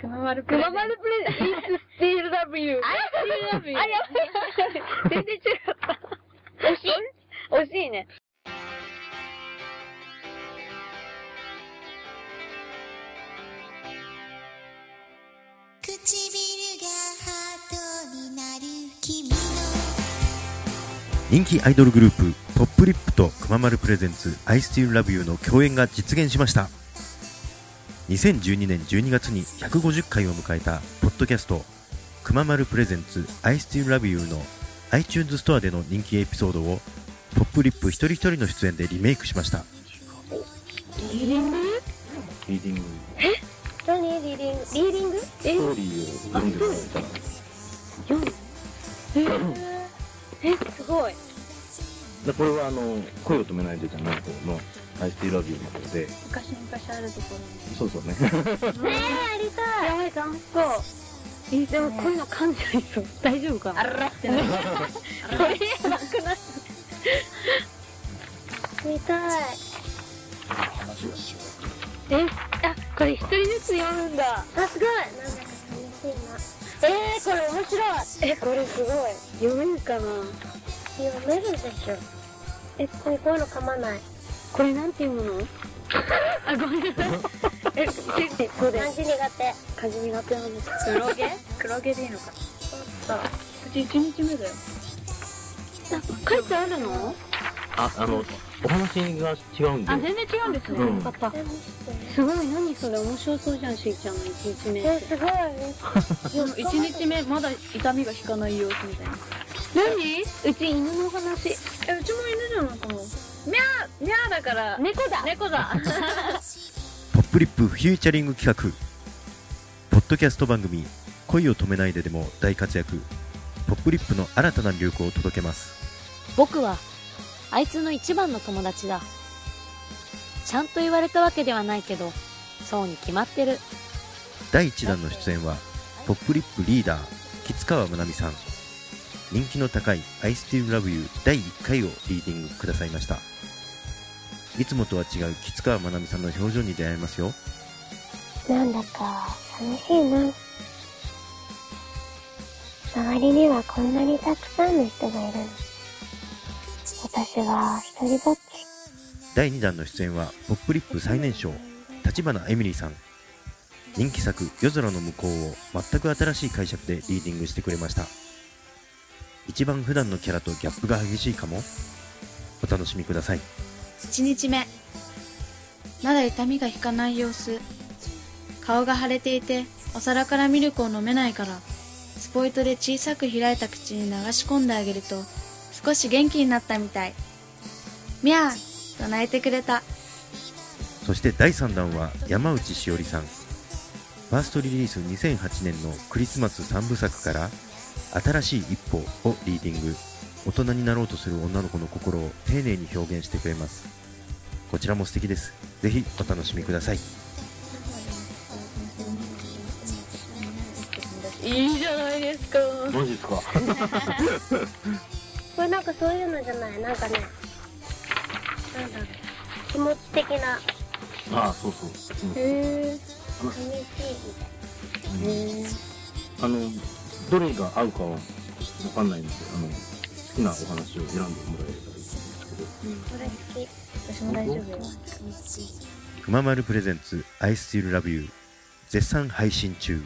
くままるプレゼンくままるプレゼント It's still W あ STW あ、やばい。全然違った惜しい。惜しいね。人気アイドルグループポップリップとくままるプレゼンツ I Still Love You の共演が実現しました2012年12月に150回を迎えたポッドキャストくままるプレゼンツ I Still Love You の iTunes ストアでの人気エピソードをポップリップ一人一人の出演でリメイクしました。リーディング？リーディング？何リーディング？リーディング？えストーリーを読んでもらえたらえ？すごいでこれはあの声を止めないでじゃない方の「I Still Love You」の方で。昔昔あるところに。そうそうね。ねえやりたい。やばい楽しそうえでもこういうの噛んじゃいそう大丈夫かな？あら。らってなるそれやばくない？見たい。えあこれ一人ずつ読むんだ。あすごい。なんだか楽しいな。えー、これ面白い。えこれすごい。読めるかな？読めるでしょえこういうの噛まない。これなんて読むの？あごめん。なさいええこれ漢字苦手。漢字苦手なんです。黒毛？黒毛でいいのか。そうう。ち1日目だよ。あ書いてあるの？ああのお話が違うんで。あ全然違うんですね、うん。よかった。すごい。何それ？面白そうじゃんしーちゃんの1日目えすごい。でも1日目まだ痛みが引かない様子みたいな何？うち犬の話。えうちも犬じゃないかなミャーミャーだから。猫だ。猫だ。PopLip featuring 企画。ポッドキャスト番組「恋を止めないで」でも大活躍。ポップリップの新たな流行を届けます。僕はあいつの一番の友達だ。ちゃんと言われたわけではないけどそうに決まってる。第1弾の出演はポップリップリーダー吉川愛美さん人気の高い「I Still Love You」第1回をリーディングくださいましたいつもとは違う吉川愛美さんの表情に出会えますよなんだか寂しいな。周りにはこんなにたくさんの人がいるの。私は一人ぼっち。第2弾の出演はポップリップ最年少立花エミリーさん人気作「夜空の向こう」を全く新しい解釈でリーディングしてくれました一番普段のキャラとギャップが激しいかも。お楽しみください。1日目。まだ痛みが引かない様子。顔が腫れていてお皿からミルクを飲めないからスポイトで小さく開いた口に流し込んであげると少し元気になったみたい。みゃーと泣いてくれた。そして第3弾は山内しおりさん。ファーストリリース2008年のクリスマス3部作から新しい一歩をリーディング。大人になろうとする女の子の心を丁寧に表現してくれます。こちらも素敵です。ぜひお楽しみください。いいじゃないですか。マジですか？これなんかそういうのじゃない？なんかね、なんだろう。気持ち的な、あそうそう、うんへえ寂しいみたいあのどれが合うかはわかんないのであの好きなお話を選んでもらえたらいいんですけどな。これ好き。私も大丈夫よくままるプレゼンツ I Still Love You 絶賛配信中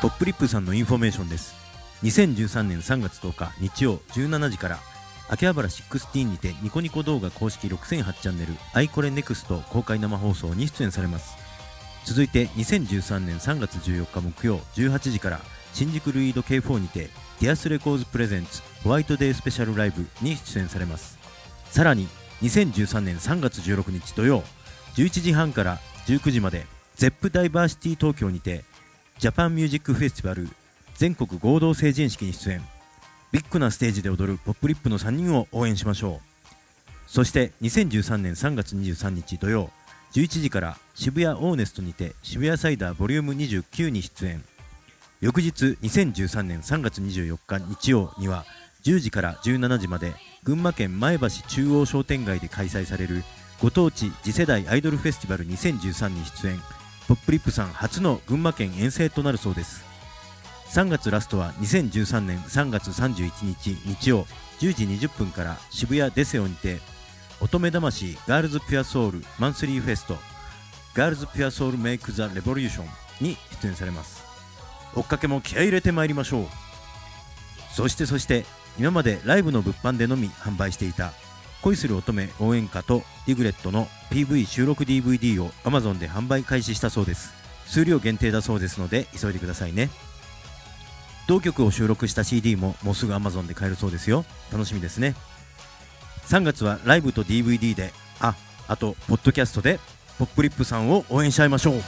ポップリップさんのインフォメーションです2013年3月10日日曜17時から秋葉原16にてニコニコ動画公式6008チャンネルアイコレ NEXT 公開生放送に出演されます続いて2013年3月14日木曜18時から新宿ルイード K4 にてディアスレコーズ presents ホワイトデースペシャルライブに出演されます。さらに2013年3月16日土曜11時半から19時まで Zepp ダイバーシティ東京にてジャパンミュージックフェスティバル全国合同成人式に出演。ビッグなステージで踊るポップリップの3人を応援しましょう。そして2013年3月23日土曜11時から渋谷オーネストにて渋谷サイダーボリューム29に出演。翌日2013年3月24日日曜には10時から17時まで群馬県前橋中央商店街で開催されるご当地次世代アイドルフェスティバル2013に出演。ポップリップさん初の群馬県遠征となるそうです。3月ラストは2013年3月31日日曜10時20分から渋谷デセオにて乙女魂 Girls Pure Soul Monthly Fest Girls Pure Soul Make the Revolution に出演されます。追っかけも気合い入れてまいりましょう。そしてそして今までライブの物販でのみ販売していた恋する乙女応援歌とディグレットの PV 収録 DVD を Amazon で販売開始したそうです。数量限定だそうですので急いでくださいね。同曲を収録した CD ももうすぐ Amazon で買えるそうですよ。楽しみですね。3月はライブと DVD で。ああとポッドキャストで。ポップリップさんを応援しちゃいましょう。